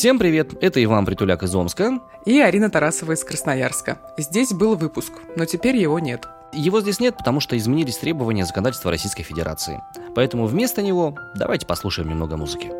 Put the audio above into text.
Всем привет, это Иван Притуляк из Омска. И Арина Тарасова из Красноярска. Здесь был выпуск, но теперь его нет. Его здесь нет, потому что изменились требования законодательства Российской Федерации. Поэтому вместо него давайте послушаем немного музыки.